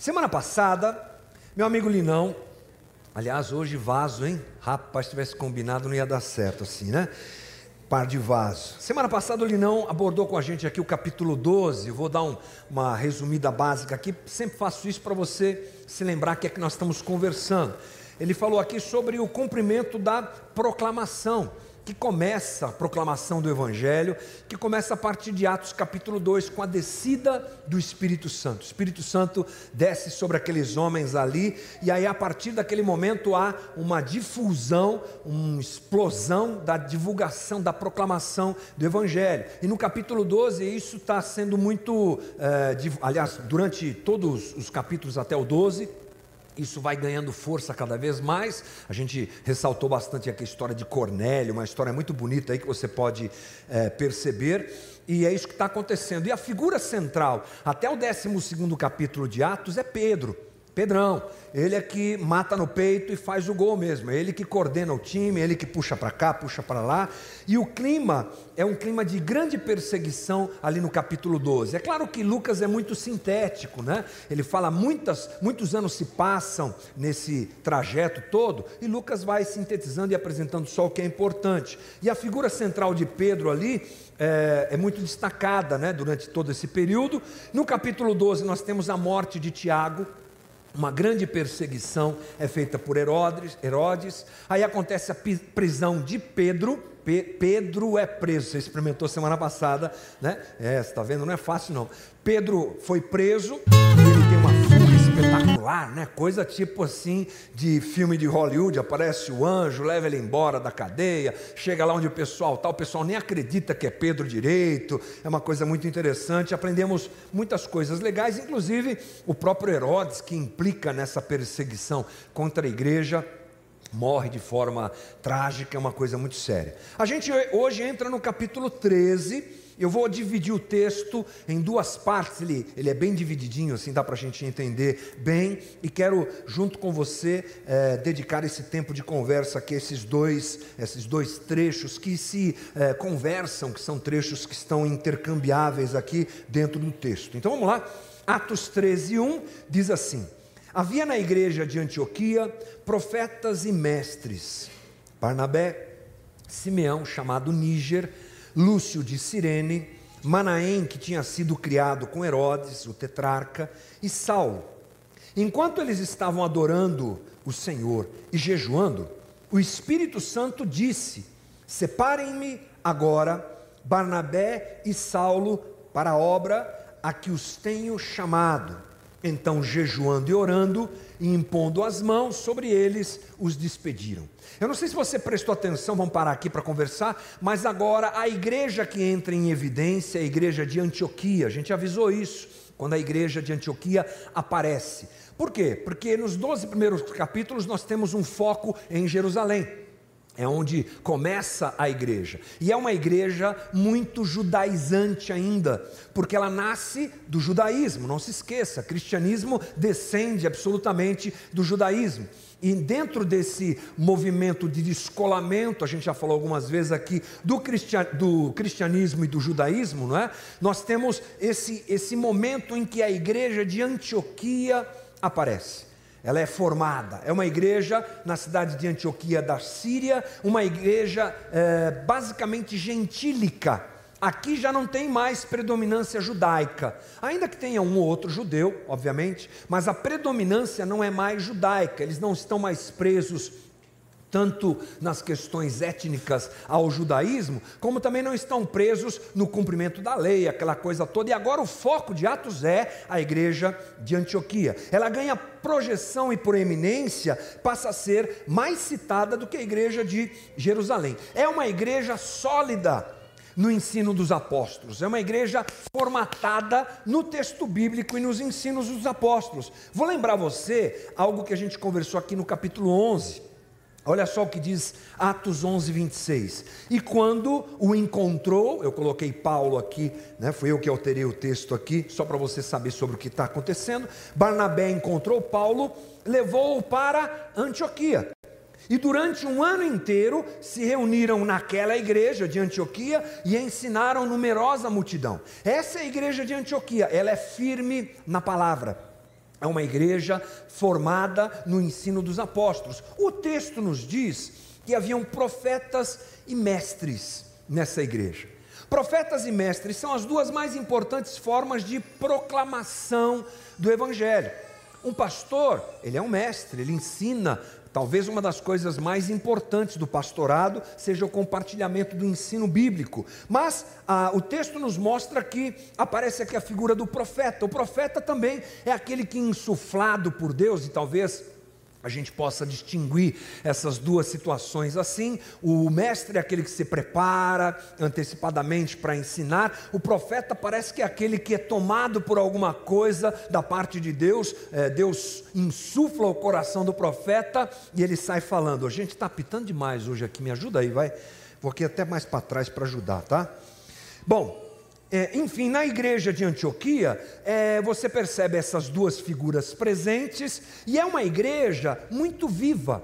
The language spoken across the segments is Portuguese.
Semana passada, meu amigo Linão, aliás, hoje vaso, hein? Rapaz, se tivesse combinado não ia dar certo assim, né? Par de vaso. Semana passada o Linão abordou com a gente aqui o capítulo 12. Eu vou dar um, uma resumida básica aqui. Sempre faço isso para você se lembrar que é que nós estamos conversando. Ele falou aqui sobre o cumprimento da proclamação que começa a proclamação do Evangelho, que começa a partir de Atos capítulo 2, com a descida do Espírito Santo. O Espírito Santo desce sobre aqueles homens ali, e aí a partir daquele momento há uma difusão, uma explosão da divulgação, da proclamação do Evangelho. E no capítulo 12, isso está sendo muito, é, aliás, durante todos os capítulos até o 12, isso vai ganhando força cada vez mais. A gente ressaltou bastante aqui a história de Cornélio, uma história muito bonita aí que você pode é, perceber. E é isso que está acontecendo. E a figura central, até o 12 capítulo de Atos, é Pedro. Pedrão, ele é que mata no peito e faz o gol mesmo. É ele que coordena o time, é ele que puxa para cá, puxa para lá. E o clima é um clima de grande perseguição ali no capítulo 12. É claro que Lucas é muito sintético, né? Ele fala muitas, muitos anos se passam nesse trajeto todo e Lucas vai sintetizando e apresentando só o que é importante. E a figura central de Pedro ali é, é, muito destacada né, durante todo esse período. No capítulo 12, nós temos a morte de Tiago, uma grande perseguição é feita por Herodes, Herodes. aí acontece a prisão de Pedro. Pe Pedro é preso, você experimentou semana passada, né? É, você está vendo, não é fácil não. Pedro foi preso, ele tem uma espetacular, né? Coisa tipo assim de filme de Hollywood, aparece o anjo, leva ele embora da cadeia, chega lá onde o pessoal está, o pessoal nem acredita que é Pedro direito, é uma coisa muito interessante, aprendemos muitas coisas legais, inclusive o próprio Herodes, que implica nessa perseguição contra a igreja, morre de forma trágica, é uma coisa muito séria. A gente hoje entra no capítulo 13, eu vou dividir o texto em duas partes, ele, ele é bem divididinho, assim dá para a gente entender bem, e quero, junto com você, é, dedicar esse tempo de conversa aqui, esses dois, esses dois trechos que se é, conversam, que são trechos que estão intercambiáveis aqui dentro do texto. Então vamos lá, Atos 13, 1 diz assim: Havia na igreja de Antioquia profetas e mestres, Barnabé, Simeão, chamado Níger, Lúcio de Cirene, Manaém, que tinha sido criado com Herodes, o tetrarca, e Saulo. Enquanto eles estavam adorando o Senhor e jejuando, o Espírito Santo disse: Separem-me agora Barnabé e Saulo para a obra a que os tenho chamado. Então, jejuando e orando, e impondo as mãos sobre eles, os despediram. Eu não sei se você prestou atenção, vamos parar aqui para conversar, mas agora a igreja que entra em evidência é a igreja de Antioquia. A gente avisou isso quando a igreja de Antioquia aparece. Por quê? Porque nos 12 primeiros capítulos nós temos um foco em Jerusalém. É onde começa a igreja. E é uma igreja muito judaizante ainda, porque ela nasce do judaísmo, não se esqueça, cristianismo descende absolutamente do judaísmo. E dentro desse movimento de descolamento, a gente já falou algumas vezes aqui, do, cristian, do cristianismo e do judaísmo, não é? Nós temos esse, esse momento em que a igreja de Antioquia aparece ela é formada. É uma igreja na cidade de Antioquia da Síria, uma igreja é, basicamente gentílica. Aqui já não tem mais predominância judaica, ainda que tenha um ou outro judeu, obviamente, mas a predominância não é mais judaica, eles não estão mais presos tanto nas questões étnicas ao judaísmo, como também não estão presos no cumprimento da lei, aquela coisa toda. E agora o foco de Atos é a igreja de Antioquia. Ela ganha projeção e proeminência, passa a ser mais citada do que a igreja de Jerusalém. É uma igreja sólida no ensino dos apóstolos. É uma igreja formatada no texto bíblico e nos ensinos dos apóstolos. Vou lembrar você algo que a gente conversou aqui no capítulo 11 Olha só o que diz Atos 11, 26. E quando o encontrou, eu coloquei Paulo aqui, né, fui eu que alterei o texto aqui, só para você saber sobre o que está acontecendo. Barnabé encontrou Paulo, levou-o para Antioquia. E durante um ano inteiro se reuniram naquela igreja de Antioquia e ensinaram numerosa multidão. Essa é a igreja de Antioquia, ela é firme na palavra É uma igreja formada no ensino dos apóstolos. O texto nos diz que haviam profetas e mestres nessa igreja. Profetas e mestres são as duas mais importantes formas de proclamação do evangelho. Um pastor, ele é um mestre, ele ensina Talvez uma das coisas mais importantes do pastorado seja o compartilhamento do ensino bíblico. Mas ah, o texto nos mostra que aparece aqui a figura do profeta. O profeta também é aquele que, insuflado por Deus, e talvez a gente possa distinguir essas duas situações assim. O mestre é aquele que se prepara antecipadamente para ensinar, o profeta parece que é aquele que é tomado por alguma coisa da parte de Deus, é, Deus insufla o coração do profeta e ele sai falando. A gente está pitando demais hoje aqui, me ajuda aí, vai. Vou aqui até mais para trás para ajudar, tá? Bom, é, enfim, na igreja de Antioquia, é, você percebe essas duas figuras presentes, e é uma igreja muito viva,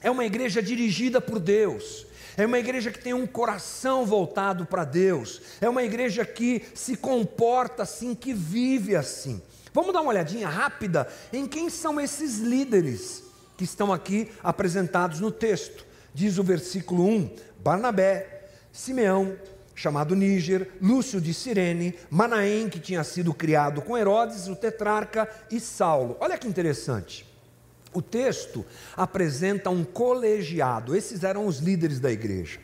é uma igreja dirigida por Deus, é uma igreja que tem um coração voltado para Deus, é uma igreja que se comporta assim, que vive assim. Vamos dar uma olhadinha rápida em quem são esses líderes que estão aqui apresentados no texto. Diz o versículo 1: Barnabé, Simeão, chamado Níger, Lúcio de Cirene, Manaém, que tinha sido criado com Herodes, o tetrarca, e Saulo. Olha que interessante. O texto apresenta um colegiado, esses eram os líderes da igreja.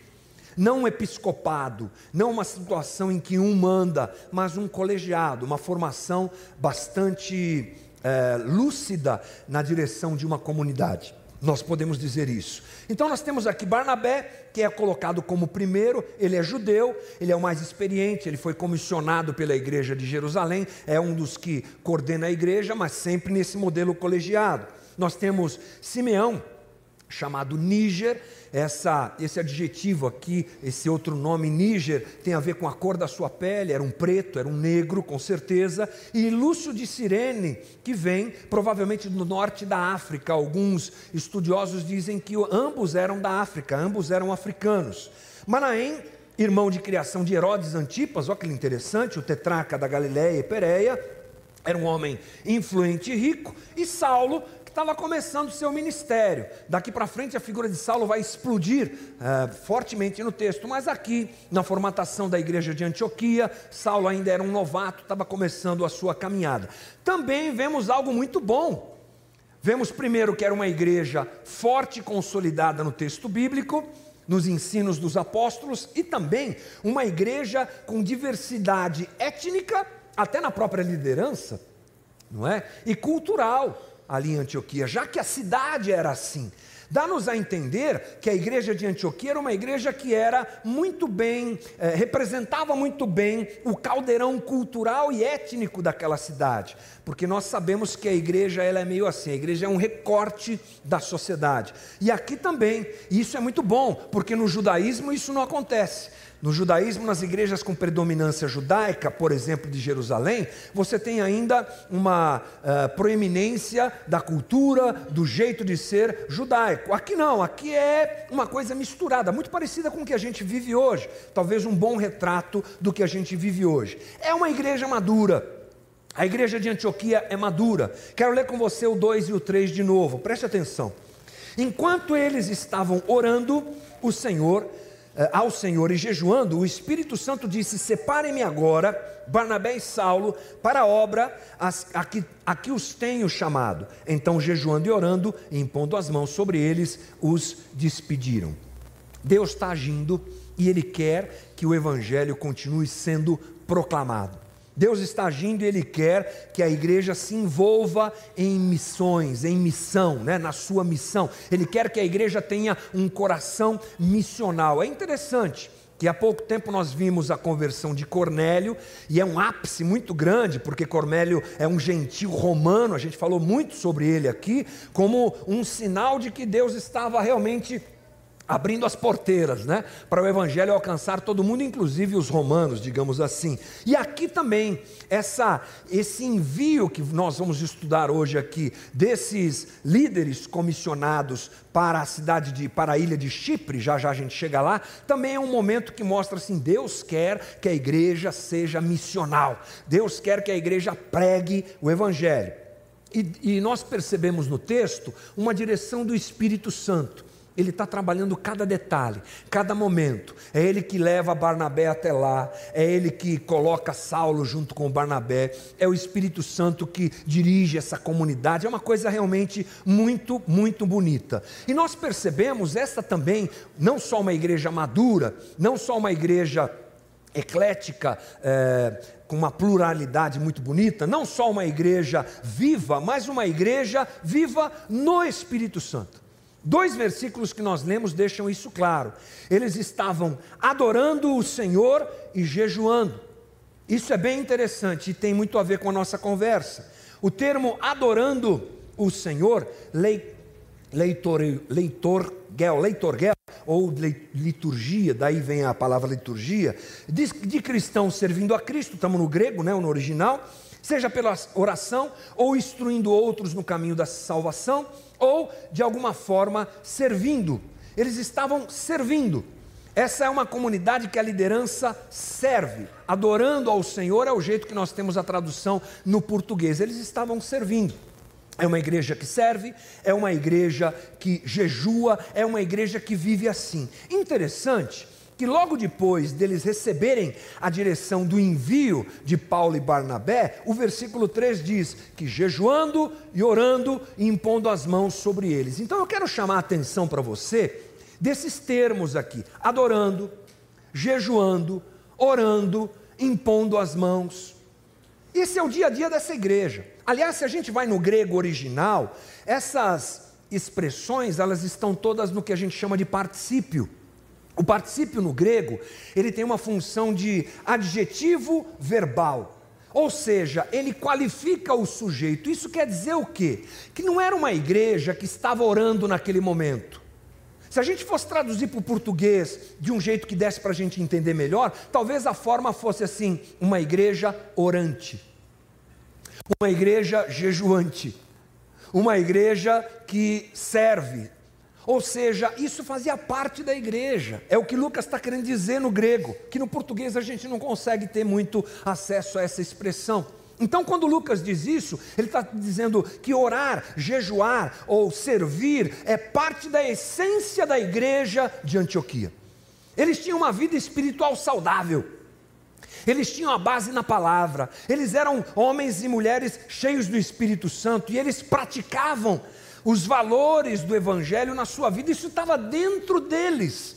Não um episcopado, não uma situação em que um manda, mas um colegiado, uma formação bastante é, lúcida na direção de uma comunidade. Nós podemos dizer isso. Então nós temos aqui Barnabé, que é colocado como primeiro, ele é judeu, ele é o mais experiente, ele foi comissionado pela igreja de Jerusalém, é um dos que coordena a igreja, mas sempre nesse modelo colegiado. Nós temos Simeão, chamado Níger. Essa, esse adjetivo aqui, esse outro nome Níger, tem a ver com a cor da sua pele, era um preto, era um negro, com certeza. E Lúcio de Cirene, que vem provavelmente do norte da África. Alguns estudiosos dizem que ambos eram da África, ambos eram africanos. Manaém, irmão de criação de Herodes Antipas, olha que interessante, o tetraca da Galiléia e Pérea, era um homem influente e rico, e Saulo, estava começando o seu ministério. Daqui para frente a figura de Saulo vai explodir é, fortemente no texto, mas aqui, na formatação da igreja de Antioquia, Saulo ainda era um novato, estava começando a sua caminhada. Também vemos algo muito bom. Vemos primeiro que era uma igreja forte e consolidada no texto bíblico, nos ensinos dos apóstolos, e também uma igreja com diversidade étnica, até na própria liderança, não é? E cultural ali em Antioquia, já que a cidade era assim. Dá-nos a entender que a igreja de Antioquia era uma igreja que era muito bem, eh, representava muito bem o caldeirão cultural e étnico daquela cidade, porque nós sabemos que a igreja ela é meio assim, a igreja é um recorte da sociedade. E aqui também, isso é muito bom, porque no judaísmo isso não acontece. No judaísmo, nas igrejas com predominância judaica, por exemplo, de Jerusalém, você tem ainda uma uh, proeminência da cultura, do jeito de ser judaico. Aqui não, aqui é uma coisa misturada, muito parecida com o que a gente vive hoje. Talvez um bom retrato do que a gente vive hoje. É uma igreja madura. A igreja de Antioquia é madura. Quero ler com você o 2 e o 3 de novo, preste atenção. Enquanto eles estavam orando, o Senhor ao Senhor e jejuando, o Espírito Santo disse: Separem-me agora, Barnabé e Saulo, para a obra a que, a que os tenho chamado. Então, jejuando e orando, e impondo as mãos sobre eles, os despediram. Deus está agindo e Ele quer que o Evangelho continue sendo proclamado. Deus está agindo e Ele quer que a igreja se envolva em missões, em missão, né, na sua missão. Ele quer que a igreja tenha um coração missional. É interessante que há pouco tempo nós vimos a conversão de Cornélio, e é um ápice muito grande, porque Cornélio é um gentil romano, a gente falou muito sobre ele aqui, como um sinal de que Deus estava realmente abrindo as porteiras, né, para o evangelho alcançar todo mundo, inclusive os romanos, digamos assim. E aqui também essa esse envio que nós vamos estudar hoje aqui desses líderes comissionados para a cidade de para a ilha de Chipre, já já a gente chega lá, também é um momento que mostra assim, Deus quer que a igreja seja missional. Deus quer que a igreja pregue o evangelho. e, e nós percebemos no texto uma direção do Espírito Santo. Ele está trabalhando cada detalhe, cada momento. É ele que leva Barnabé até lá, é ele que coloca Saulo junto com Barnabé, é o Espírito Santo que dirige essa comunidade. É uma coisa realmente muito, muito bonita. E nós percebemos essa também, não só uma igreja madura, não só uma igreja eclética, é, com uma pluralidade muito bonita, não só uma igreja viva, mas uma igreja viva no Espírito Santo. Dois versículos que nós lemos deixam isso claro. Eles estavam adorando o Senhor e jejuando. Isso é bem interessante e tem muito a ver com a nossa conversa. O termo adorando o Senhor, leitor, leitor, gel, leitor gel, ou liturgia, daí vem a palavra liturgia, de, de cristão servindo a Cristo, estamos no grego, né, no original, seja pela oração, ou instruindo outros no caminho da salvação, ou de alguma forma servindo. Eles estavam servindo. Essa é uma comunidade que a liderança serve. Adorando ao Senhor é o jeito que nós temos a tradução no português. Eles estavam servindo. É uma igreja que serve, é uma igreja que jejua, é uma igreja que vive assim. Interessante que logo depois deles receberem a direção do envio de Paulo e Barnabé, o versículo 3 diz que jejuando e orando e impondo as mãos sobre eles. Então eu quero chamar a atenção para você desses termos aqui: adorando, jejuando, orando, impondo as mãos. Esse é o dia a dia dessa igreja. Aliás, se a gente vai no grego original, essas expressões, elas estão todas no que a gente chama de particípio. O particípio no grego, ele tem uma função de adjetivo verbal. Ou seja, ele qualifica o sujeito. Isso quer dizer o quê? Que não era uma igreja que estava orando naquele momento. Se a gente fosse traduzir para o português de um jeito que desse para a gente entender melhor, talvez a forma fosse assim: uma igreja orante uma igreja jejuante, uma igreja que serve. Ou seja, isso fazia parte da igreja. É o que Lucas está querendo dizer no grego, que no português a gente não consegue ter muito acesso a essa expressão. Então, quando Lucas diz isso, ele está dizendo que orar, jejuar ou servir é parte da essência da igreja de Antioquia. Eles tinham uma vida espiritual saudável. Eles tinham a base na palavra, eles eram homens e mulheres cheios do Espírito Santo e eles praticavam os valores do Evangelho na sua vida, isso estava dentro deles,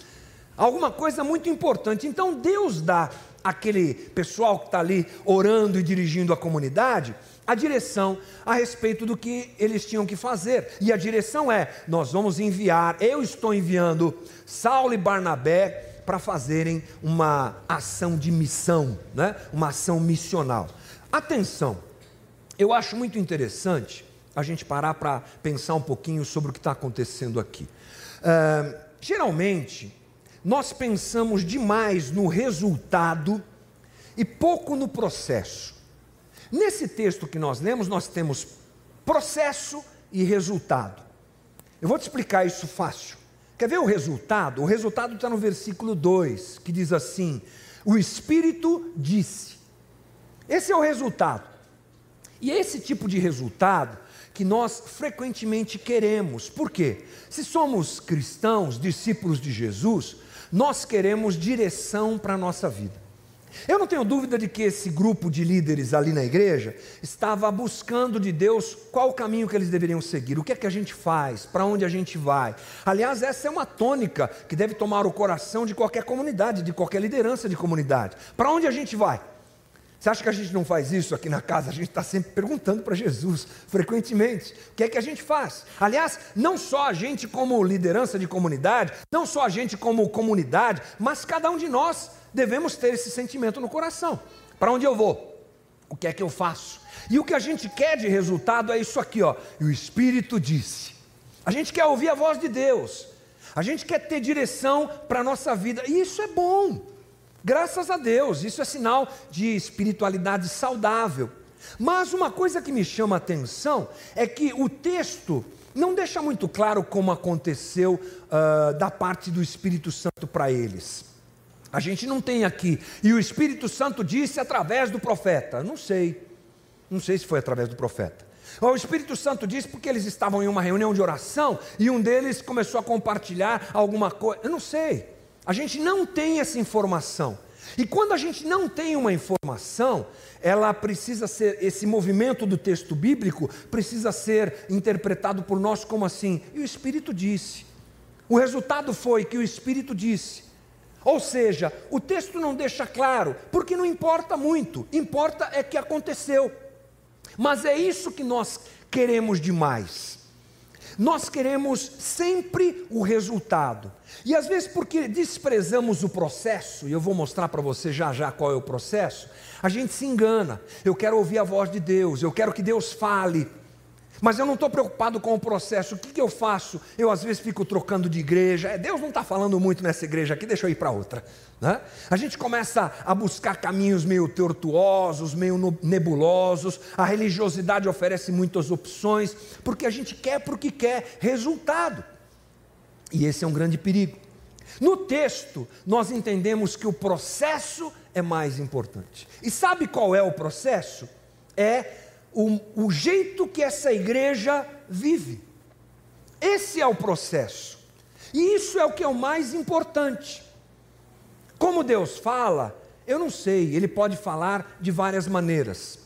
alguma coisa muito importante. Então Deus dá àquele pessoal que está ali orando e dirigindo a comunidade a direção a respeito do que eles tinham que fazer. E a direção é: nós vamos enviar, eu estou enviando Saulo e Barnabé para fazerem uma ação de missão, né? uma ação missional. Atenção, eu acho muito interessante a gente parar para pensar um pouquinho sobre o que está acontecendo aqui. Uh, geralmente, nós pensamos demais no resultado e pouco no processo. Nesse texto que nós lemos, nós temos processo e resultado. Eu vou te explicar isso fácil. Quer ver o resultado? O resultado está no versículo 2, que diz assim: O Espírito disse. Esse é o resultado. E esse tipo de resultado que nós frequentemente queremos. Por quê? Se somos cristãos, discípulos de Jesus, nós queremos direção para a nossa vida. Eu não tenho dúvida de que esse grupo de líderes ali na igreja estava buscando de Deus qual o caminho que eles deveriam seguir, o que é que a gente faz, para onde a gente vai. Aliás, essa é uma tônica que deve tomar o coração de qualquer comunidade, de qualquer liderança de comunidade. Para onde a gente vai? Você acha que a gente não faz isso aqui na casa? A gente está sempre perguntando para Jesus, frequentemente, o que é que a gente faz? Aliás, não só a gente como liderança de comunidade, não só a gente como comunidade, mas cada um de nós devemos ter esse sentimento no coração. Para onde eu vou? O que é que eu faço? E o que a gente quer de resultado é isso aqui, ó. E o Espírito disse. A gente quer ouvir a voz de Deus. A gente quer ter direção para a nossa vida. E isso é bom. Graças a Deus, isso é sinal de espiritualidade saudável. Mas uma coisa que me chama a atenção é que o texto não deixa muito claro como aconteceu uh, da parte do Espírito Santo para eles. A gente não tem aqui. E o Espírito Santo disse através do profeta. Não sei. Não sei se foi através do profeta. O Espírito Santo disse porque eles estavam em uma reunião de oração e um deles começou a compartilhar alguma coisa. Eu não sei. A gente não tem essa informação. E quando a gente não tem uma informação, ela precisa ser, esse movimento do texto bíblico precisa ser interpretado por nós como assim. E o Espírito disse. O resultado foi que o Espírito disse. Ou seja, o texto não deixa claro, porque não importa muito, importa é que aconteceu. Mas é isso que nós queremos demais. Nós queremos sempre o resultado. E às vezes, porque desprezamos o processo, e eu vou mostrar para você já já qual é o processo, a gente se engana. Eu quero ouvir a voz de Deus, eu quero que Deus fale. Mas eu não estou preocupado com o processo. O que, que, eu faço? Eu às vezes fico trocando de igreja. É, Deus não está falando muito nessa igreja aqui, deixa eu ir para outra. Né? A gente começa a buscar caminhos meio tortuosos, meio nebulosos. A religiosidade oferece muitas opções, porque a gente quer porque quer resultado. E esse é um grande perigo. No texto, nós entendemos que o processo é mais importante. E sabe qual é o processo? É o, o jeito que essa igreja vive. Esse é o processo. E isso é o que é o mais importante. Como Deus fala, eu não sei, Ele pode falar de várias maneiras.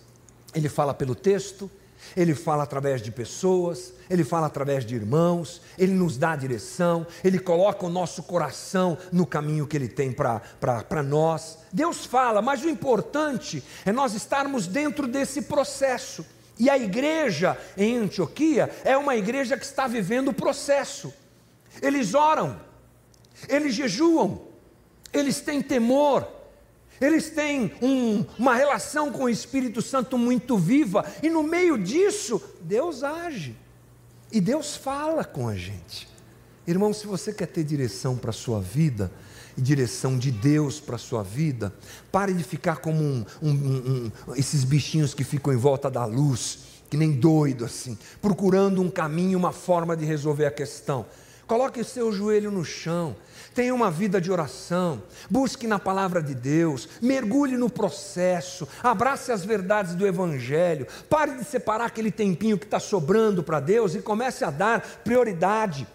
Ele fala pelo texto, ele fala através de pessoas, ele fala através de irmãos, ele nos dá a direção, ele coloca o nosso coração no caminho que ele tem para nós. Deus fala, mas o importante é nós estarmos dentro desse processo. E a igreja em Antioquia é uma igreja que está vivendo o processo. Eles oram, eles jejuam, eles têm temor, eles têm um, uma relação com o Espírito Santo muito viva, e no meio disso, Deus age, e Deus fala com a gente. Irmão, se você quer ter direção para a sua vida, e direção de Deus para a sua vida, pare de ficar como um, um, esses bichinhos que ficam em volta da luz, que nem doido assim, procurando um caminho, uma forma de resolver a questão. Coloque seu joelho no chão, tenha uma vida de oração, busque na palavra de Deus, mergulhe no processo, abrace as verdades do Evangelho, pare de separar aquele tempinho que está sobrando para Deus e comece a dar prioridade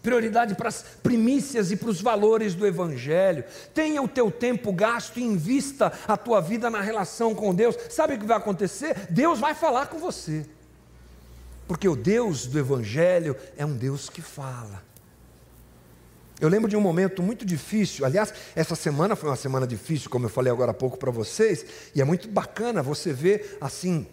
prioridade para as primícias e para os valores do Evangelho. Tenha o teu tempo gasto e invista a tua vida na relação com Deus. Sabe o que vai acontecer? Deus vai falar com você. Porque o Deus do Evangelho é um Deus que fala. Eu lembro de um momento muito difícil. Aliás, essa semana foi uma semana difícil, como eu falei agora há pouco para vocês, e é muito bacana você ver assim.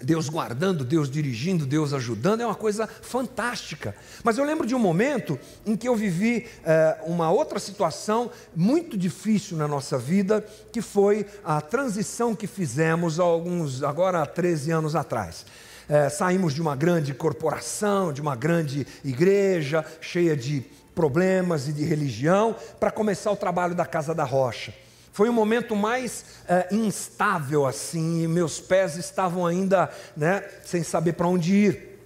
Deus guardando, Deus dirigindo, Deus ajudando, é uma coisa fantástica. Mas eu lembro de um momento em que eu vivi é, uma outra situação muito difícil na nossa vida, que foi a transição que fizemos há alguns, agora há 13 anos atrás é, saímos de uma grande corporação, de uma grande igreja, cheia de problemas e de religião, para começar o trabalho da Casa da Rocha. Foi um momento mais é, instável assim, e meus pés estavam ainda né, sem saber para onde ir.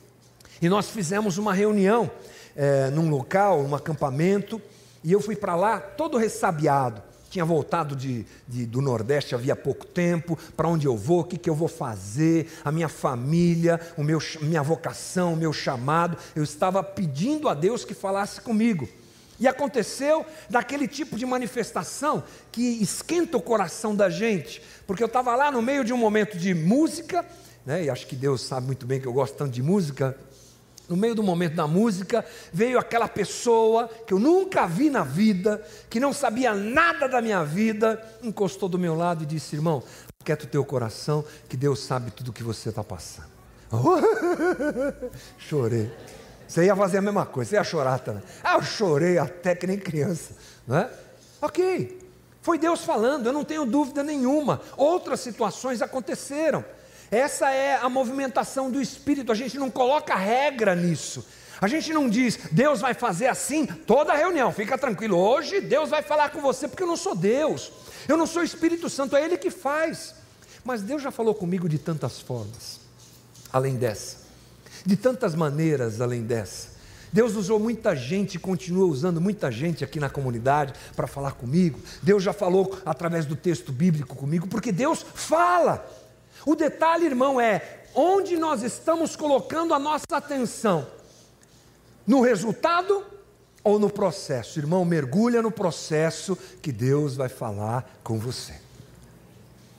E nós fizemos uma reunião é, num local, um acampamento, e eu fui para lá todo ressabiado tinha voltado de, de, do Nordeste havia pouco tempo, para onde eu vou, o que, que eu vou fazer, a minha família, o meu, minha vocação, o meu chamado. Eu estava pedindo a Deus que falasse comigo. E aconteceu daquele tipo de manifestação que esquenta o coração da gente, porque eu estava lá no meio de um momento de música, né, e acho que Deus sabe muito bem que eu gosto tanto de música, no meio do momento da música, veio aquela pessoa que eu nunca vi na vida, que não sabia nada da minha vida, encostou do meu lado e disse: Irmão, quieta o teu coração, que Deus sabe tudo o que você está passando. Chorei. Você ia fazer a mesma coisa, você ia chorar também. Ah, eu chorei até que nem criança. Não é? Ok, foi Deus falando, eu não tenho dúvida nenhuma. Outras situações aconteceram. Essa é a movimentação do Espírito, a gente não coloca regra nisso. A gente não diz, Deus vai fazer assim toda reunião, fica tranquilo. Hoje Deus vai falar com você, porque eu não sou Deus, eu não sou Espírito Santo, é Ele que faz. Mas Deus já falou comigo de tantas formas, além dessa, de tantas maneiras além dessa. Deus usou muita gente e continua usando muita gente aqui na comunidade para falar comigo. Deus já falou através do texto bíblico comigo, porque Deus fala. O detalhe, irmão, é onde nós estamos colocando a nossa atenção: no resultado ou no processo? Irmão, mergulha no processo que Deus vai falar com você.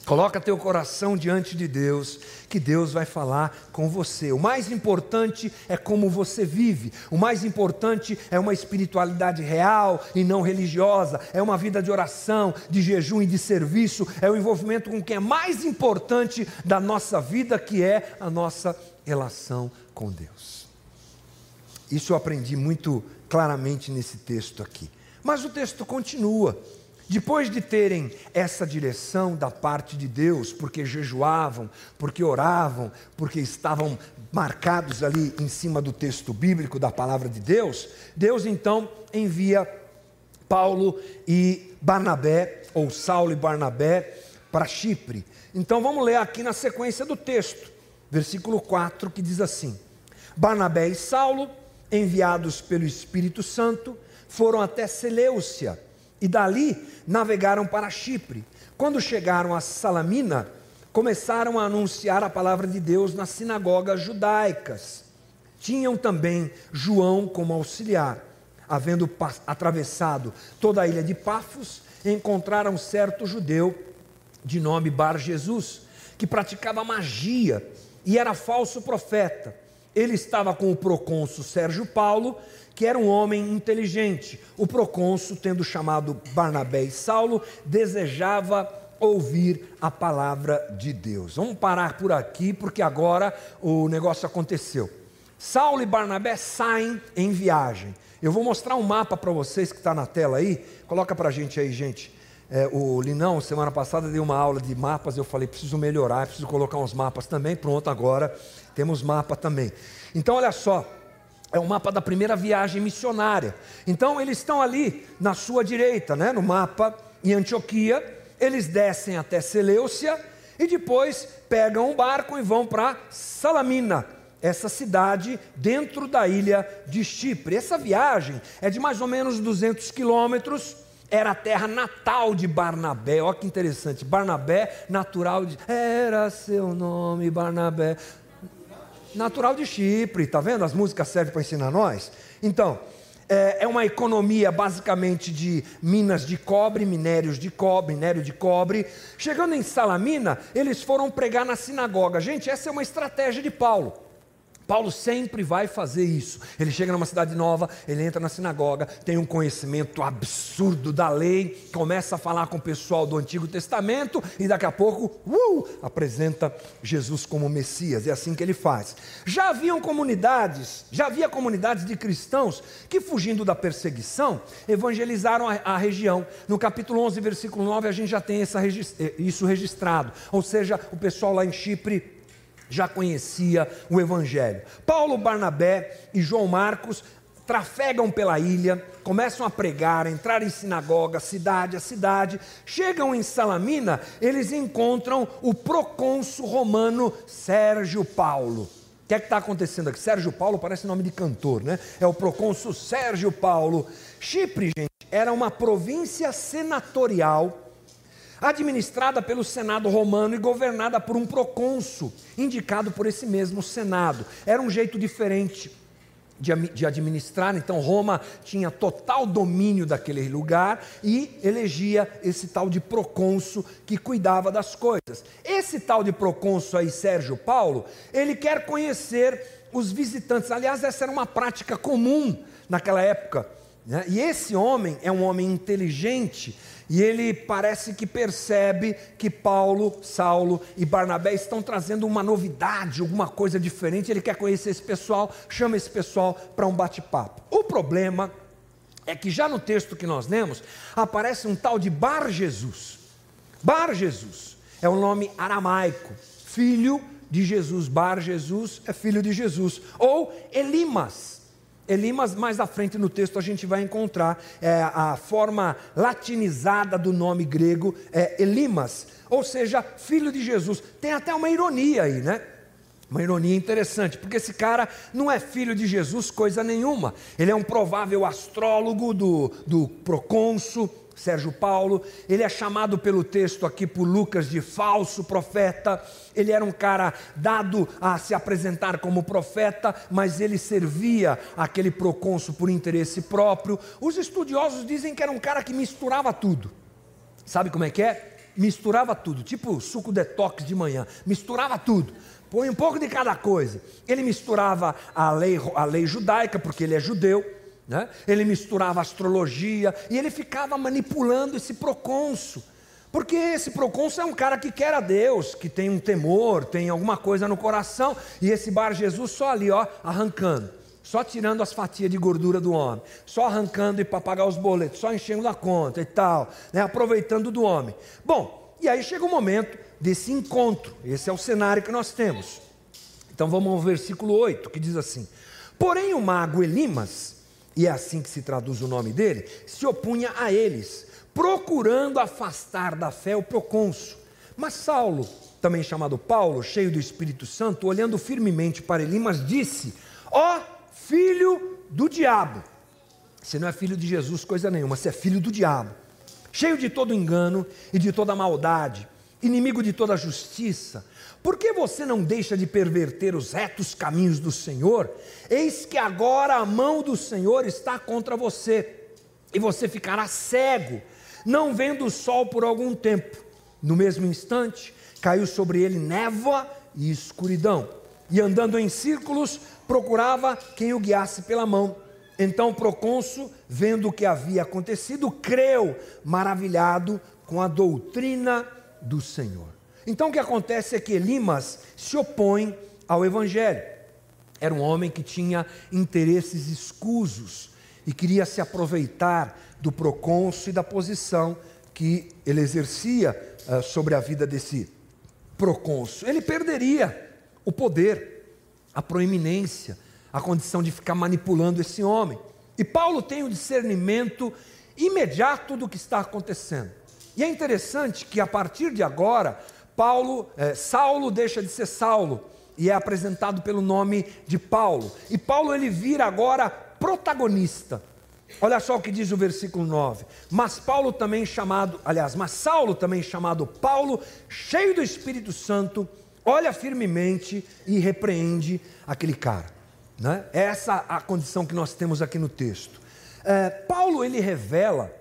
Coloca teu coração diante de Deus, que Deus vai falar com você. O mais importante é como você vive. O mais importante é uma espiritualidade real e não religiosa. É uma vida de oração, de jejum e de serviço. É o envolvimento com o que é mais importante da nossa vida, que é a nossa relação com Deus. Isso eu aprendi muito claramente nesse texto aqui. Mas o texto continua. Depois de terem essa direção da parte de Deus, porque jejuavam, porque oravam, porque estavam marcados ali em cima do texto bíblico da palavra de Deus, Deus então envia Paulo e Barnabé, ou Saulo e Barnabé, para Chipre. Então vamos ler aqui na sequência do texto, versículo 4, que diz assim: Barnabé e Saulo, enviados pelo Espírito Santo, foram até Seleucia e dali navegaram para Chipre. Quando chegaram a Salamina, começaram a anunciar a palavra de Deus nas sinagogas judaicas. Tinham também João como auxiliar. Havendo atravessado toda a ilha de Pafos, encontraram certo judeu de nome Bar Jesus, que praticava magia e era falso profeta. Ele estava com o procônsul Sérgio Paulo que era um homem inteligente. O procônsul, tendo chamado Barnabé e Saulo, desejava ouvir a palavra de Deus. Vamos parar por aqui, porque agora o negócio aconteceu. Saulo e Barnabé saem em viagem. Eu vou mostrar um mapa para vocês que está na tela aí. Coloca para a gente aí, gente. É, o Linão, semana passada, deu uma aula de mapas. Eu falei, preciso melhorar, preciso colocar uns mapas também. Pronto, agora temos mapa também. Então, olha só é o mapa da primeira viagem missionária. Então eles estão ali na sua direita, né, no mapa em Antioquia, eles descem até Seleucia e depois pegam um barco e vão para Salamina, essa cidade dentro da ilha de Chipre. Essa viagem é de mais ou menos 200 quilômetros. Era a terra natal de Barnabé. Olha que interessante. Barnabé, natural de. Era seu nome, Barnabé natural de Chipre, tá vendo? As músicas servem para ensinar nós. Então, é, é uma economia basicamente de minas de cobre, minérios de cobre, minério de cobre. Chegando em Salamina, eles foram pregar na sinagoga. Gente, essa é uma estratégia de Paulo. Paulo sempre vai fazer isso. Ele chega numa cidade nova, ele entra na sinagoga, tem um conhecimento absurdo da lei, começa a falar com o pessoal do Antigo Testamento e daqui a pouco, uh, apresenta Jesus como Messias. É assim que ele faz. Já haviam comunidades, já havia comunidades de cristãos que, fugindo da perseguição, evangelizaram a, a região. No capítulo 11, versículo 9, a gente já tem essa, eh, isso registrado. Ou seja, o pessoal lá em Chipre já conhecia o Evangelho. Paulo, Barnabé e João Marcos trafegam pela ilha, começam a pregar, a entrar em sinagoga, cidade a cidade. Chegam em Salamina, eles encontram o procônsul romano Sérgio Paulo. O que é que está acontecendo aqui? Sérgio Paulo parece nome de cantor, né? É o procônsul Sérgio Paulo. Chipre, gente, era uma província senatorial administrada pelo Senado romano e governada por um procônsul, indicado por esse mesmo Senado. Era um jeito diferente de, administrar, então Roma tinha total domínio daquele lugar e elegia esse tal de procônsul que cuidava das coisas. Esse tal de procônsul aí, Sérgio Paulo, ele quer conhecer os visitantes. Aliás, essa era uma prática comum naquela época. Né? E esse homem é um homem inteligente e ele parece que percebe que Paulo, Saulo e Barnabé estão trazendo uma novidade, alguma coisa diferente. Ele quer conhecer esse pessoal, chama esse pessoal para um bate-papo. O problema é que já no texto que nós lemos, aparece um tal de Bar Jesus. Bar Jesus é um nome aramaico, filho de Jesus. Bar Jesus é filho de Jesus. Ou Elimas Elimas, mais à frente no texto, a gente vai encontrar é, a forma latinizada do nome grego, é Elimas, ou seja, filho de Jesus. Tem até uma ironia aí, né? Uma ironia interessante, porque esse cara não é filho de Jesus coisa nenhuma. Ele é um provável astrólogo do, do procônsul Sérgio Paulo, ele é chamado pelo texto aqui por Lucas de falso profeta. Ele era um cara dado a se apresentar como profeta, mas ele servia aquele procônsul por interesse próprio. Os estudiosos dizem que era um cara que misturava tudo. Sabe como é que é? Misturava tudo, tipo suco detox de manhã, misturava tudo põe um pouco de cada coisa. Ele misturava a lei, a lei judaica, porque ele é judeu, né? ele misturava astrologia e ele ficava manipulando esse procônsul. Porque esse procônsul é um cara que quer a Deus, que tem um temor, tem alguma coisa no coração, e esse Bar Jesus só ali, ó, arrancando, só tirando as fatias de gordura do homem, só arrancando e para pagar os boletos, só enchendo a conta e tal, né? aproveitando do homem. Bom, e aí chega o momento desse encontro. Esse é o cenário que nós temos. Então vamos ao versículo 8, que diz assim: Porém o mago Elimas, e é assim que se traduz o nome dele, se opunha a eles, procurando afastar da fé o procônsul. Mas Saulo, também chamado Paulo, cheio do Espírito Santo, olhando firmemente para Elimas, disse: Ó oh, filho do diabo! Você não é filho de Jesus, coisa nenhuma, você é filho do diabo, cheio de todo engano e de toda maldade inimigo de toda justiça, por que você não deixa de perverter os retos caminhos do Senhor? Eis que agora a mão do Senhor está contra você, e você ficará cego, não vendo o sol por algum tempo. No mesmo instante, caiu sobre ele névoa e escuridão, e andando em círculos, procurava quem o guiasse pela mão. Então o procônsul, vendo o que havia acontecido, creu, maravilhado com a doutrina do Senhor. Então o que acontece é que Elimas se opõe ao Evangelho. Era um homem que tinha interesses escusos e queria se aproveitar do procônsul e da posição que ele exercia uh, sobre a vida desse procônsul. Ele perderia o poder, a proeminência, a condição de ficar manipulando esse homem. E Paulo tem o um discernimento imediato do que está acontecendo. E é interessante que a partir de agora, Paulo, é, Saulo deixa de ser Saulo e é apresentado pelo nome de Paulo. E Paulo ele vira agora protagonista. Olha só o que diz o versículo 9. Mas Paulo também chamado, aliás, mas Saulo também chamado Paulo, cheio do Espírito Santo, olha firmemente e repreende aquele cara. Né? É essa a condição que nós temos aqui no texto. É, Paulo ele revela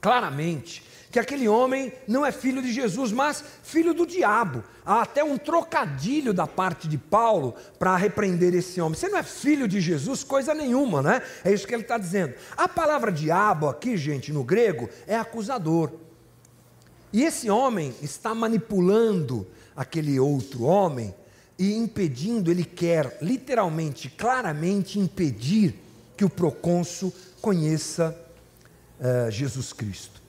claramente que aquele homem não é filho de Jesus, mas filho do diabo. Há até um trocadilho da parte de Paulo para repreender esse homem. Você não é filho de Jesus, coisa nenhuma, né? É isso que ele está dizendo. A palavra diabo aqui, gente, no grego, é acusador. E esse homem está manipulando aquele outro homem e impedindo, ele quer literalmente, claramente impedir que o procônsul conheça uh, Jesus Cristo.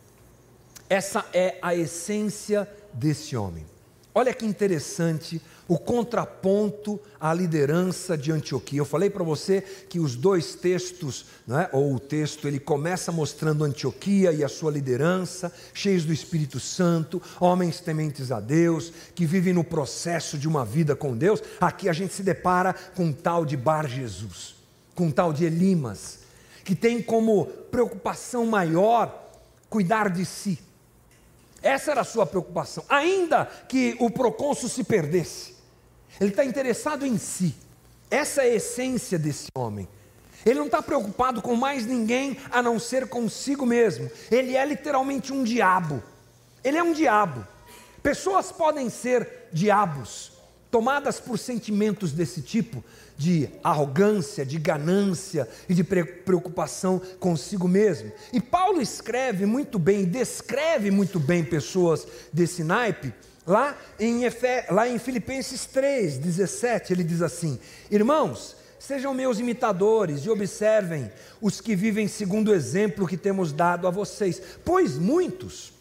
Essa é a essência desse homem. Olha que interessante o contraponto à liderança de Antioquia. Eu falei para você que os dois textos, né, ou o texto, ele começa mostrando Antioquia e a sua liderança, cheios do Espírito Santo, homens tementes a Deus, que vivem no processo de uma vida com Deus. Aqui a gente se depara com um tal de Bar Jesus, com um tal de Elimas, que tem como preocupação maior cuidar de si essa era a sua preocupação. Ainda que o procônsul se perdesse, ele está interessado em si. Essa é a essência desse homem. Ele não está preocupado com mais ninguém a não ser consigo mesmo. Ele é literalmente um diabo. Ele é um diabo. Pessoas podem ser diabos, tomadas por sentimentos desse tipo, de arrogância, de ganância e de preocupação consigo mesmo. E Paulo escreve muito bem, descreve muito bem pessoas desse naipe, lá em, Efe, lá em Filipenses 3, 17, ele diz assim: Irmãos, sejam meus imitadores e observem os que vivem segundo o exemplo que temos dado a vocês, pois muitos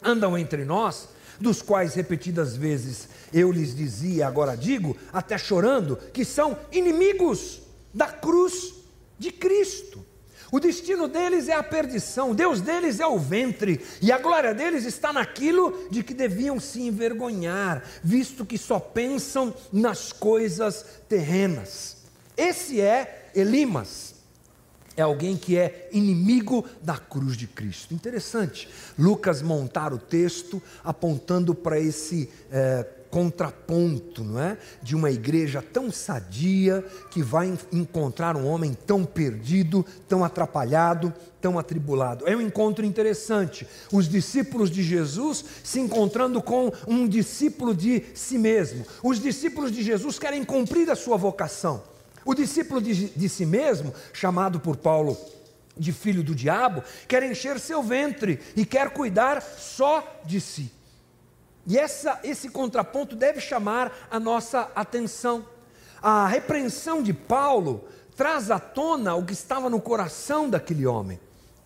andam entre nós dos quais repetidas vezes eu lhes dizia, agora digo, até chorando, que são inimigos da cruz de Cristo. O destino deles é a perdição, Deus deles é o ventre, e a glória deles está naquilo de que deviam se envergonhar, visto que só pensam nas coisas terrenas. Esse é Elimas. é alguém que é inimigo da cruz de Cristo. Interessante, Lucas montar o texto apontando para esse é, contraponto, não é? De uma igreja tão sadia que vai encontrar um homem tão perdido, tão atrapalhado, tão atribulado. É um encontro interessante. Os discípulos de Jesus se encontrando com um discípulo de si mesmo. Os discípulos de Jesus querem cumprir a sua vocação. O discípulo de, de si mesmo, chamado por Paulo de filho do diabo, quer encher seu ventre e quer cuidar só de si. E essa, esse contraponto deve chamar a nossa atenção. A repreensão de Paulo traz à tona o que estava no coração daquele homem.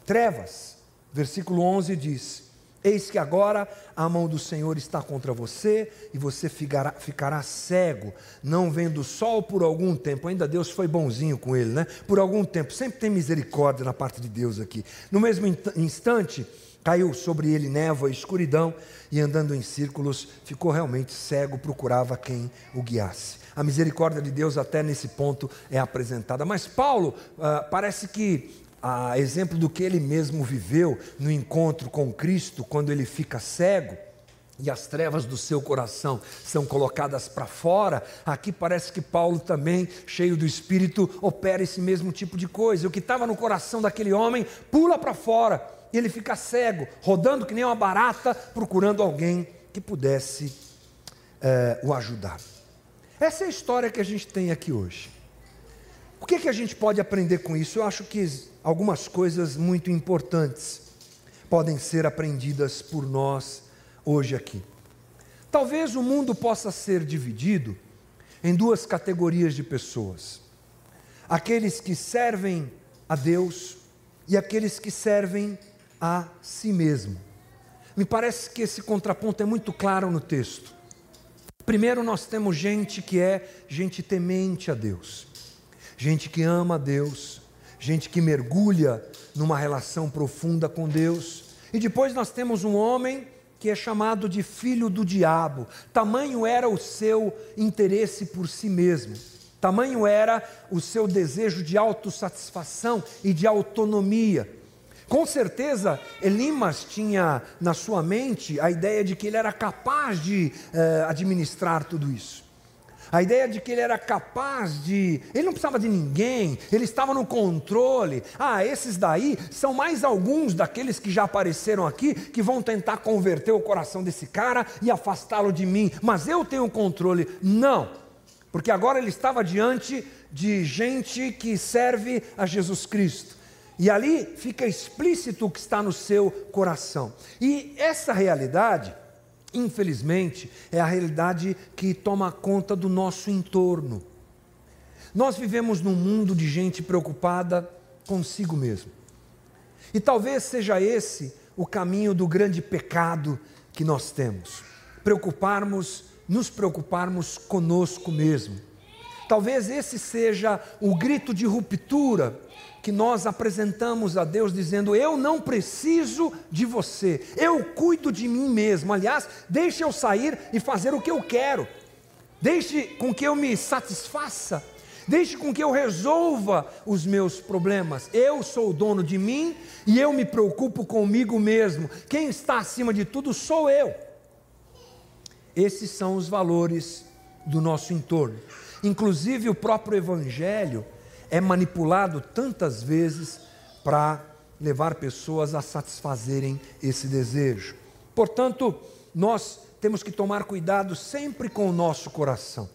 Trevas, versículo 11 diz: Eis que agora a mão do Senhor está contra você e você ficará, ficará, cego, não vendo o sol por algum tempo. Ainda Deus foi bonzinho com ele, né? Por algum tempo. Sempre tem misericórdia na parte de Deus aqui. No mesmo instante, caiu sobre ele névoa escuridão e andando em círculos, ficou realmente cego, procurava quem o guiasse. A misericórdia de Deus, até nesse ponto, é apresentada. Mas Paulo, uh, parece que a exemplo do que ele mesmo viveu no encontro com Cristo, quando ele fica cego e as trevas do seu coração são colocadas para fora, aqui parece que Paulo também, cheio do Espírito, opera esse mesmo tipo de coisa. O que estava no coração daquele homem pula para fora e ele fica cego, rodando que nem uma barata, procurando alguém que pudesse é, o ajudar. Essa é a história que a gente tem aqui hoje. O que, que a gente pode aprender com isso? Eu acho que algumas coisas muito importantes podem ser aprendidas por nós hoje aqui. Talvez o mundo possa ser dividido em duas categorias de pessoas: aqueles que servem a Deus e aqueles que servem a si mesmo. Me parece que esse contraponto é muito claro no texto. Primeiro, nós temos gente que é gente temente a Deus gente que ama a Deus, gente que mergulha numa relação profunda com Deus. E depois nós temos um homem que é chamado de filho do diabo. Tamanho era o seu interesse por si mesmo. Tamanho era o seu desejo de autossatisfação e de autonomia. Com certeza, Elimas tinha na sua mente a ideia de que ele era capaz de eh, administrar tudo isso. A ideia de que ele era capaz de. Ele não precisava de ninguém, ele estava no controle. Ah, esses daí são mais alguns daqueles que já apareceram aqui que vão tentar converter o coração desse cara e afastá-lo de mim. Mas eu tenho controle. Não, porque agora ele estava diante de gente que serve a Jesus Cristo. E ali fica explícito o que está no seu coração. E essa realidade infelizmente, é a realidade que toma conta do nosso entorno. Nós vivemos num mundo de gente preocupada consigo mesmo. E talvez seja esse o caminho do grande pecado que nós temos. Preocuparmos, nos preocuparmos conosco mesmo. Talvez esse seja o grito de ruptura que nós apresentamos a Deus dizendo: Eu não preciso de você, eu cuido de mim mesmo. Aliás, deixe eu sair e fazer o que eu quero, deixe com que eu me satisfaça, deixe com que eu resolva os meus problemas. Eu sou o dono de mim e eu me preocupo comigo mesmo. Quem está acima de tudo sou eu. Esses são os valores do nosso entorno. Inclusive, o próprio Evangelho é manipulado tantas vezes para levar pessoas a satisfazerem esse desejo. Portanto, nós temos que tomar cuidado sempre com o nosso coração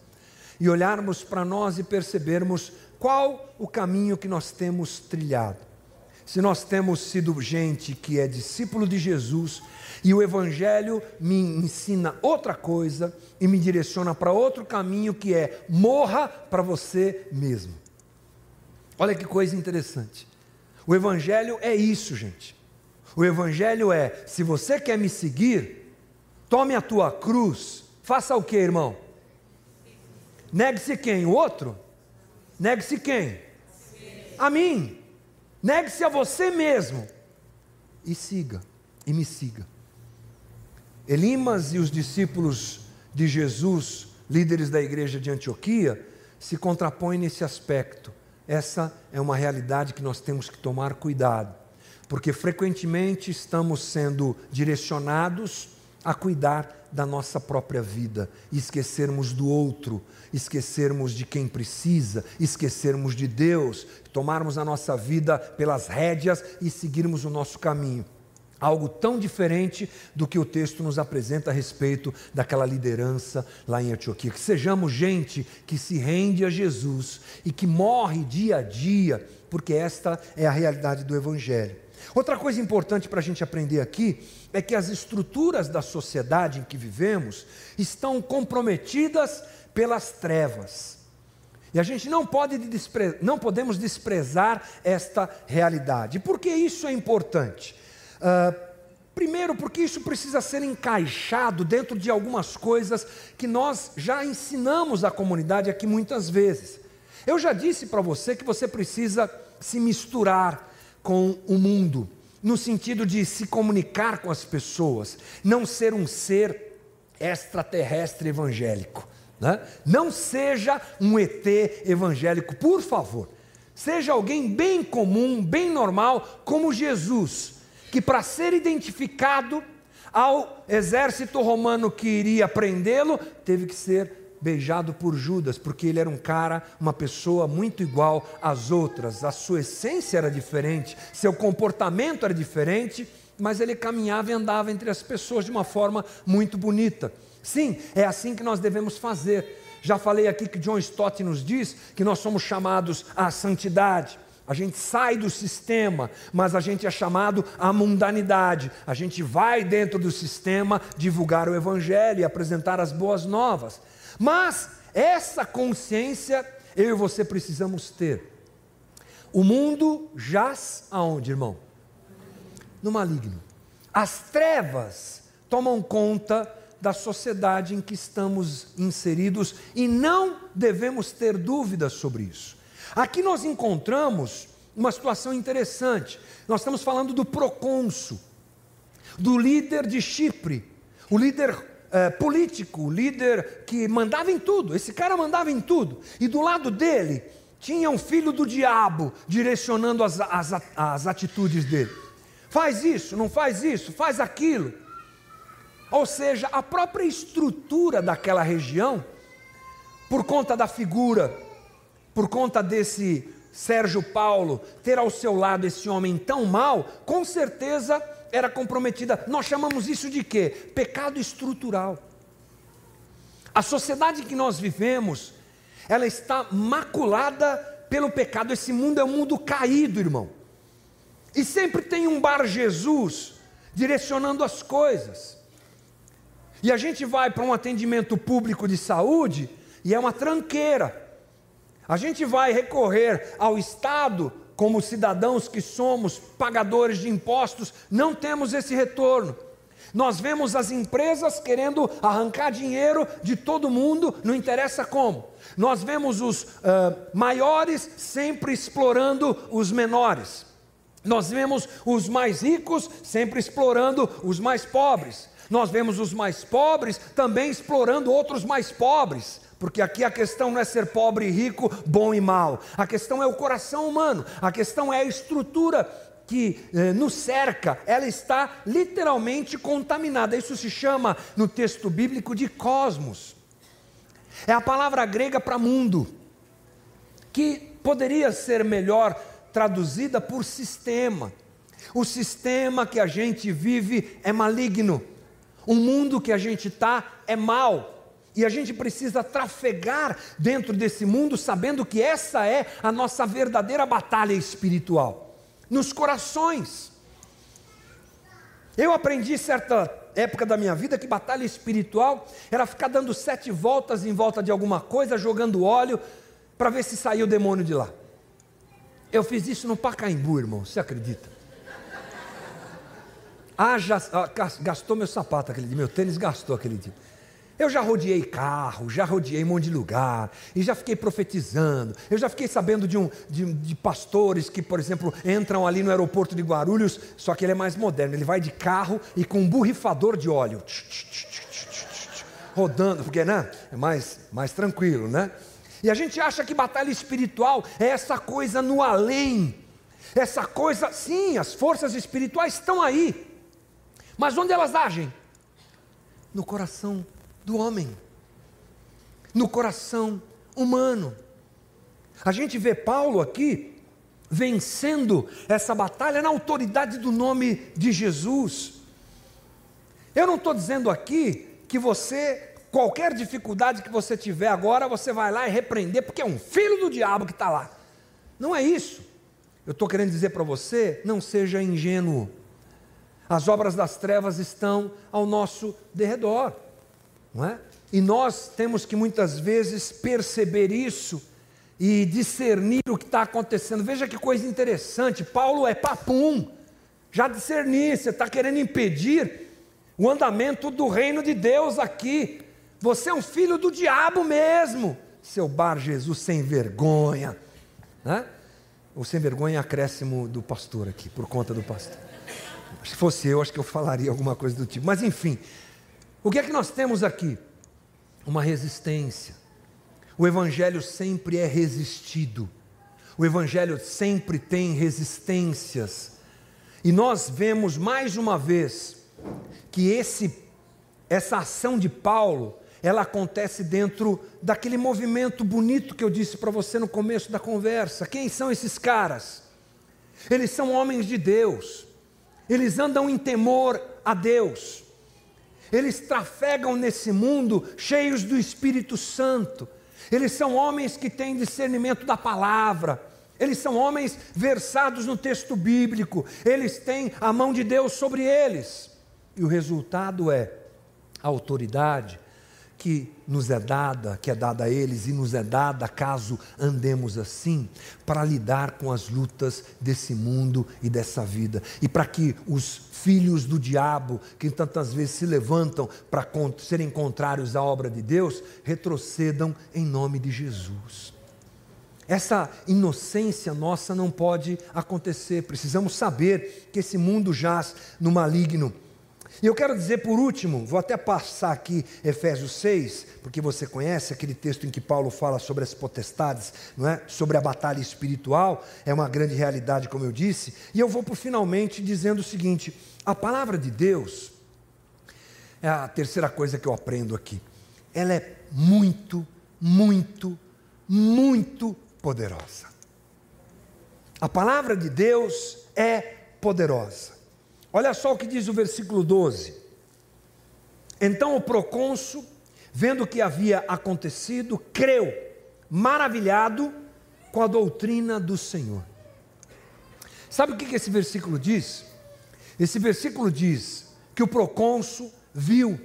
e olharmos para nós e percebermos qual o caminho que nós temos trilhado. Se nós temos sido gente que é discípulo de Jesus e o Evangelho me ensina outra coisa e me direciona para outro caminho que é morra para você mesmo. Olha que coisa interessante. O Evangelho é isso, gente. O Evangelho é: se você quer me seguir, tome a tua cruz, faça o que, irmão? Negue-se quem? O outro? Negue-se quem? A mim. Negue-se a você mesmo. E siga, e me siga. Elimas e os discípulos de Jesus, líderes da igreja de Antioquia, se contrapõem nesse aspecto essa é uma realidade que nós temos que tomar cuidado, porque frequentemente estamos sendo direcionados a cuidar da nossa própria vida, esquecermos do outro, esquecermos de quem precisa, esquecermos de Deus, tomarmos a nossa vida pelas rédeas e seguirmos o nosso caminho. Algo tão diferente do que o texto nos apresenta a respeito daquela liderança lá em Antioquia. Que sejamos gente que se rende a Jesus e que morre dia a dia, porque esta é a realidade do Evangelho. Outra coisa importante para a gente aprender aqui é que as estruturas da sociedade em que vivemos estão comprometidas pelas trevas. E a gente não, pode despre... não podemos desprezar esta realidade. Por que isso é importante? Uh, Primeiro, porque isso precisa ser encaixado dentro de algumas coisas que nós já ensinamos à comunidade aqui muitas vezes. Eu já disse para você que você precisa se misturar com o mundo, no sentido de se comunicar com as pessoas, não ser um ser extraterrestre evangélico. Né? Não seja um ET evangélico, por favor. Seja alguém bem comum, bem normal, como Jesus que para ser identificado ao exército romano que iria prendê-lo, teve que ser beijado por Judas, porque ele era um cara, uma pessoa muito igual às outras. A sua essência era diferente, seu comportamento era diferente, mas ele caminhava e andava entre as pessoas de uma forma muito bonita. Sim, é assim que nós devemos fazer. Já falei aqui que John Stott nos diz que nós somos chamados à santidade. A gente sai do sistema, mas a gente é chamado à mundanidade. A gente vai dentro do sistema divulgar o Evangelho e apresentar as boas novas. Mas essa consciência eu e você precisamos ter. O mundo jaz aonde, irmão? No maligno. As trevas tomam conta da sociedade em que estamos inseridos e não devemos ter dúvidas sobre isso. Aqui nós encontramos uma situação interessante. Nós estamos falando do procônsul, do líder de Chipre, o líder eh, político, líder que mandava em tudo. Esse cara mandava em tudo. E do lado dele tinha um filho do diabo direcionando as, as, as atitudes dele. Faz isso, não faz isso, faz aquilo. Ou seja, a própria estrutura daquela região, por conta da figura por conta desse Sérgio Paulo ter ao seu lado esse homem tão mau, com certeza era comprometida. Nós chamamos isso de quê? Pecado estrutural. A sociedade que nós vivemos, ela está maculada pelo pecado. Esse mundo é um mundo caído, irmão. E sempre tem um bar Jesus direcionando as coisas. E a gente vai para um atendimento público de saúde e é uma tranqueira. A gente vai recorrer ao Estado, como cidadãos que somos, pagadores de impostos, não temos esse retorno. Nós vemos as empresas querendo arrancar dinheiro de todo mundo, não interessa como. Nós vemos os uh, maiores sempre explorando os menores. Nós vemos os mais ricos sempre explorando os mais pobres. Nós vemos os mais pobres também explorando outros mais pobres. Porque aqui a questão não é ser pobre e rico, bom e mal. A questão é o coração humano. A questão é a estrutura que eh, nos cerca. Ela está literalmente contaminada. Isso se chama no texto bíblico de cosmos. É a palavra grega para mundo, que poderia ser melhor traduzida por sistema. O sistema que a gente vive é maligno. O mundo que a gente está é mal. E a gente precisa trafegar dentro desse mundo sabendo que essa é a nossa verdadeira batalha espiritual nos corações. Eu aprendi certa época da minha vida que batalha espiritual era ficar dando sete voltas em volta de alguma coisa, jogando óleo para ver se saiu o demônio de lá. Eu fiz isso no Pacaembu, irmão, você acredita? Ah, já, ah, gastou meu sapato aquele dia, meu tênis gastou aquele dia. Eu já rodeei carro, já rodeei um monte de lugar, e já fiquei profetizando. Eu já fiquei sabendo de, um, de, de, pastores que, por exemplo, entram ali no aeroporto de Guarulhos, só que ele é mais moderno. Ele vai de carro e com um borrifador de óleo, rodando, porque né, é mais, mais tranquilo, né? E a gente acha que batalha espiritual é essa coisa no além, essa coisa, sim, as forças espirituais estão aí, mas onde elas agem? No coração do homem, no coração humano. A gente vê Paulo aqui vencendo essa batalha na autoridade do nome de Jesus. Eu não estou dizendo aqui que você, qualquer dificuldade que você tiver agora, você vai lá e repreender, porque é um filho do diabo que está lá. Não é isso. Eu estou querendo dizer para você: não seja ingênuo. As obras das trevas estão ao nosso derredor, não é? E nós temos que muitas vezes perceber isso e discernir o que está acontecendo. Veja que coisa interessante. Paulo é papum, já discerni, você está querendo impedir o andamento do reino de Deus aqui. Você é um filho do diabo mesmo, seu bar Jesus sem vergonha. Né? O sem vergonha acréscimo do pastor aqui, por conta do pastor. Se fosse eu, acho que eu falaria alguma coisa do tipo. Mas enfim, o que é que nós temos aqui? Uma resistência o Evangelho sempre é resistido, o Evangelho sempre tem resistências. E nós vemos mais uma vez que esse, essa ação de Paulo, ela acontece dentro daquele movimento bonito que eu disse para você no começo da conversa. Quem são esses caras? Eles são homens de Deus, eles andam em temor a Deus, eles trafegam nesse mundo cheios do Espírito Santo, eles são homens que têm discernimento da palavra. Eles são homens versados no texto bíblico. Eles têm a mão de Deus sobre eles. E o resultado é autoridade que nos é dada, que é dada a eles e nos é dada caso andemos assim, para lidar com as lutas desse mundo e dessa vida. E para que os filhos do diabo, que tantas vezes se levantam para serem contrários à obra de Deus, retrocedam em nome de Jesus. Essa inocência nossa não pode acontecer, precisamos saber que esse mundo jaz no maligno e eu quero dizer por último, vou até passar aqui Efésios 6, porque você conhece aquele texto em que Paulo fala sobre as potestades, não é? sobre a batalha espiritual, é uma grande realidade, como eu disse. E eu vou por finalmente dizendo o seguinte: a palavra de Deus, é a terceira coisa que eu aprendo aqui, ela é muito, muito, muito poderosa. A palavra de Deus é poderosa. Olha só o que diz o versículo 12. Então o procônsul, vendo o que havia acontecido, creu, maravilhado com a doutrina do Senhor. Sabe o que esse versículo diz? Esse versículo diz que o procônsul viu,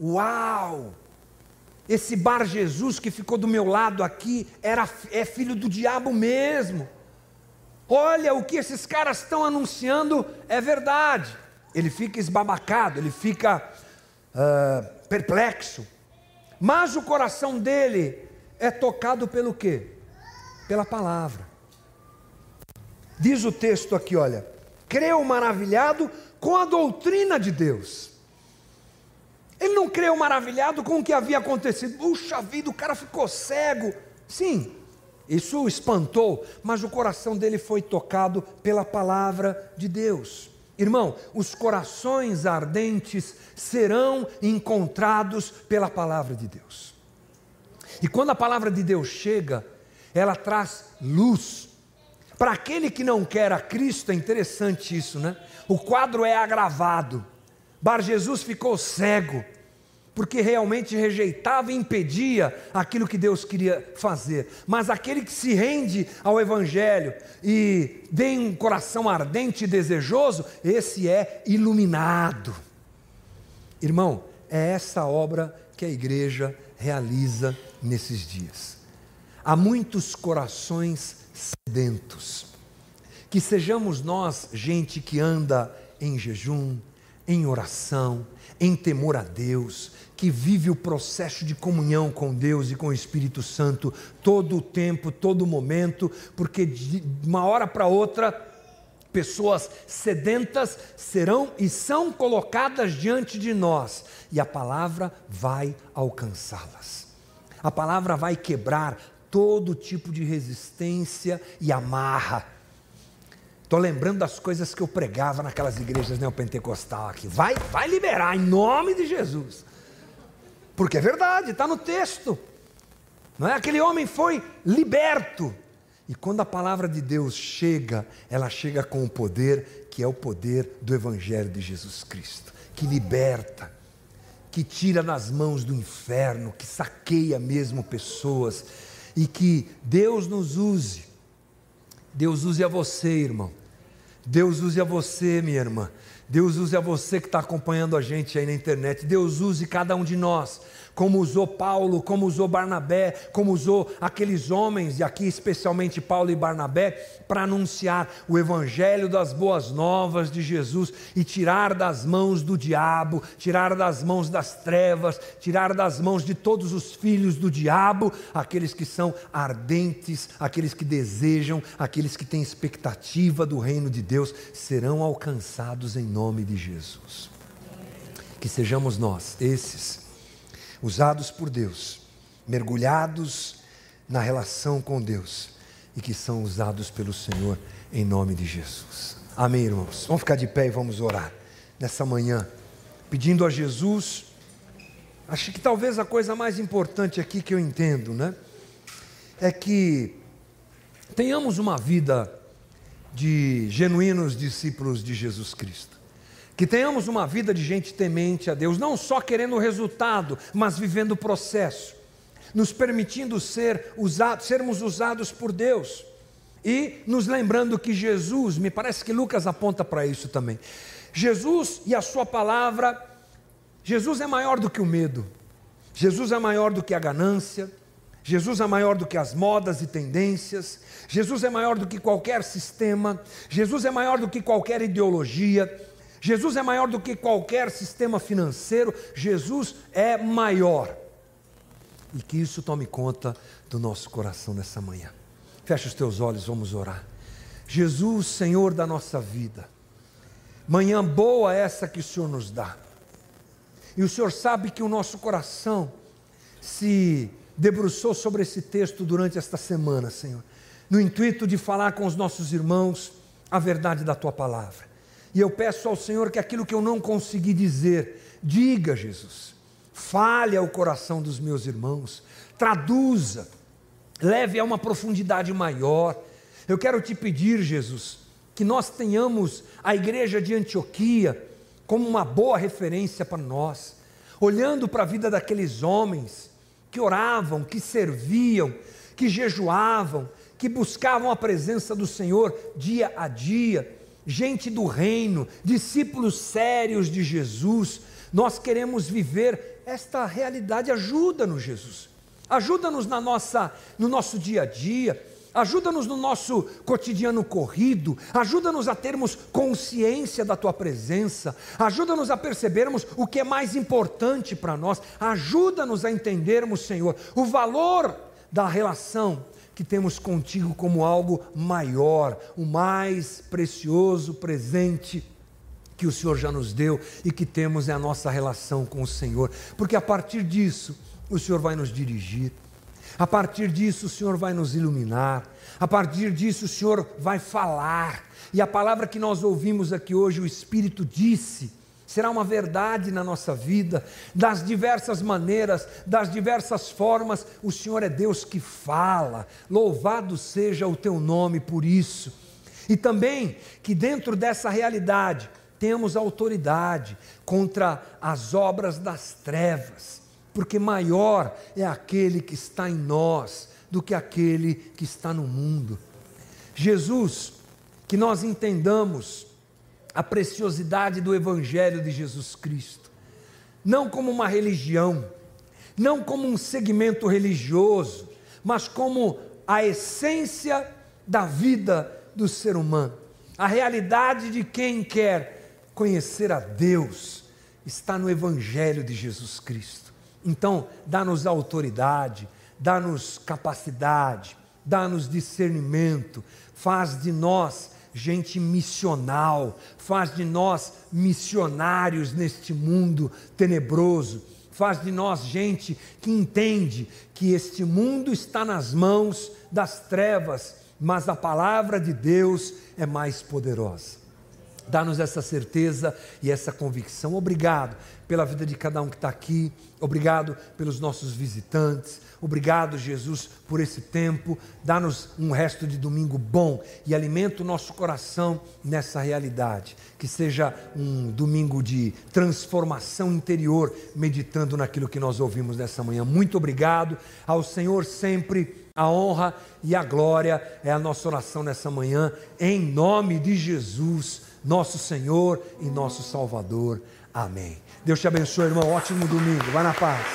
uau, esse Bar Jesus que ficou do meu lado aqui era, é filho do diabo mesmo. Olha, o que esses caras estão anunciando é verdade. Ele fica esbabacado, ele fica uh, perplexo. Mas o coração dele é tocado pelo quê? Pela palavra. Diz o texto aqui, olha: creu maravilhado com a doutrina de Deus. Ele não creu maravilhado com o que havia acontecido. Puxa vida, o cara ficou cego. Sim, isso o espantou, mas o coração dele foi tocado pela palavra de Deus. Irmão, os corações ardentes serão encontrados pela palavra de Deus. E quando a palavra de Deus chega, ela traz luz. Para aquele que não quer a Cristo, é interessante isso, né? O quadro é agravado. Bar Jesus ficou cego porque realmente rejeitava e impedia aquilo que Deus queria fazer. Mas aquele que se rende ao Evangelho e tem um coração ardente e desejoso, esse é iluminado. Irmão, é essa obra que a igreja realiza nesses dias. Há muitos corações sedentos. Que sejamos nós, gente que anda em jejum, em oração, em temor a Deus, que vive o processo de comunhão com Deus e com o Espírito Santo todo o tempo, todo momento, porque de uma hora para outra, pessoas sedentas serão e são colocadas diante de nós, e a palavra vai alcançá-las. A palavra vai quebrar todo tipo de resistência e amarra. Estou lembrando das coisas que eu pregava naquelas igrejas neopentecostal aqui. Vai, vai liberar em nome de Jesus. Porque é verdade, está no texto. Não é? Aquele homem foi liberto. E quando a palavra de Deus chega, ela chega com o poder que é o poder do Evangelho de Jesus Cristo, que liberta, que tira nas mãos do inferno, que saqueia mesmo pessoas, e que Deus nos use. Deus use a você, irmão. Deus use a você, minha irmã. Deus use a você que está acompanhando a gente aí na internet. Deus use cada um de nós como usou Paulo, como usou Barnabé, como usou aqueles homens, e aqui especialmente Paulo e Barnabé, para anunciar o evangelho das boas novas de Jesus e tirar das mãos do diabo, tirar das mãos das trevas, tirar das mãos de todos os filhos do diabo, aqueles que são ardentes, aqueles que desejam, aqueles que têm expectativa do reino de Deus, serão alcançados em nome de Jesus. Que sejamos nós, esses usados por Deus, mergulhados na relação com Deus e que são usados pelo Senhor em nome de Jesus. Amém, irmãos? Vamos ficar de pé e vamos orar nessa manhã, pedindo a Jesus. Acho que talvez a coisa mais importante aqui que eu entendo, né? É que tenhamos uma vida de genuínos discípulos de Jesus Cristo. Que tenhamos uma vida de gente temente a Deus, não só querendo o resultado, mas vivendo o processo, nos permitindo ser usados, sermos usados por Deus. E nos lembrando que Jesus, me parece que Lucas aponta para isso também. Jesus e a sua palavra, Jesus é maior do que o medo. Jesus é maior do que a ganância. Jesus é maior do que as modas e tendências. Jesus é maior do que qualquer sistema. Jesus é maior do que qualquer ideologia. Jesus é maior do que qualquer sistema financeiro, Jesus é maior. E que isso tome conta do nosso coração nessa manhã. Fecha os teus olhos, vamos orar. Jesus, Senhor da nossa vida, manhã boa essa que o Senhor nos dá. E o Senhor sabe que o nosso coração se debruçou sobre esse texto durante esta semana, Senhor, no intuito de falar com os nossos irmãos a verdade da tua palavra. E eu peço ao Senhor que aquilo que eu não consegui dizer, diga, Jesus. Fale ao coração dos meus irmãos, traduza, leve a uma profundidade maior. Eu quero te pedir, Jesus, que nós tenhamos a igreja de Antioquia como uma boa referência para nós, olhando para a vida daqueles homens que oravam, que serviam, que jejuavam, que buscavam a presença do Senhor dia a dia gente do reino, discípulos sérios de Jesus. Nós queremos viver esta realidade. Ajuda-nos, Jesus. Ajuda-nos na nossa, no nosso dia a dia. Ajuda-nos no nosso cotidiano corrido, ajuda-nos a termos consciência da tua presença, ajuda-nos a percebermos o que é mais importante para nós, ajuda-nos a entendermos, Senhor, o valor da relação que temos contigo como algo maior, o mais precioso presente que o Senhor já nos deu e que temos é a nossa relação com o Senhor, porque a partir disso o Senhor vai nos dirigir, a partir disso o Senhor vai nos iluminar, a partir disso o Senhor vai falar, e a palavra que nós ouvimos aqui hoje, o Espírito disse, será uma verdade na nossa vida, das diversas maneiras, das diversas formas. O Senhor é Deus que fala, louvado seja o teu nome por isso. E também que dentro dessa realidade temos autoridade contra as obras das trevas, porque maior é aquele que está em nós do que aquele que está no mundo. Jesus, que nós entendamos a preciosidade do Evangelho de Jesus Cristo, não como uma religião, não como um segmento religioso, mas como a essência da vida do ser humano, a realidade de quem quer conhecer a Deus está no Evangelho de Jesus Cristo. Então, dá-nos autoridade, dá-nos capacidade, dá-nos discernimento, faz de nós gente missional, faz de nós missionários neste mundo tenebroso, faz de nós gente que entende que este mundo está nas mãos das trevas, mas a palavra de Deus é mais poderosa. Dá-nos essa certeza e essa convicção. Obrigado pela vida de cada um que está aqui. Obrigado pelos nossos visitantes. Obrigado, Jesus, por esse tempo. Dá-nos um resto de domingo bom e alimenta o nosso coração nessa realidade. Que seja um domingo de transformação interior, meditando naquilo que nós ouvimos nessa manhã. Muito obrigado. Ao Senhor sempre a honra e a glória é a nossa oração nessa manhã, em nome de Jesus nosso Senhor e nosso Salvador. Amém. Deus te abençoe, irmão. Ótimo domingo. Vai na paz.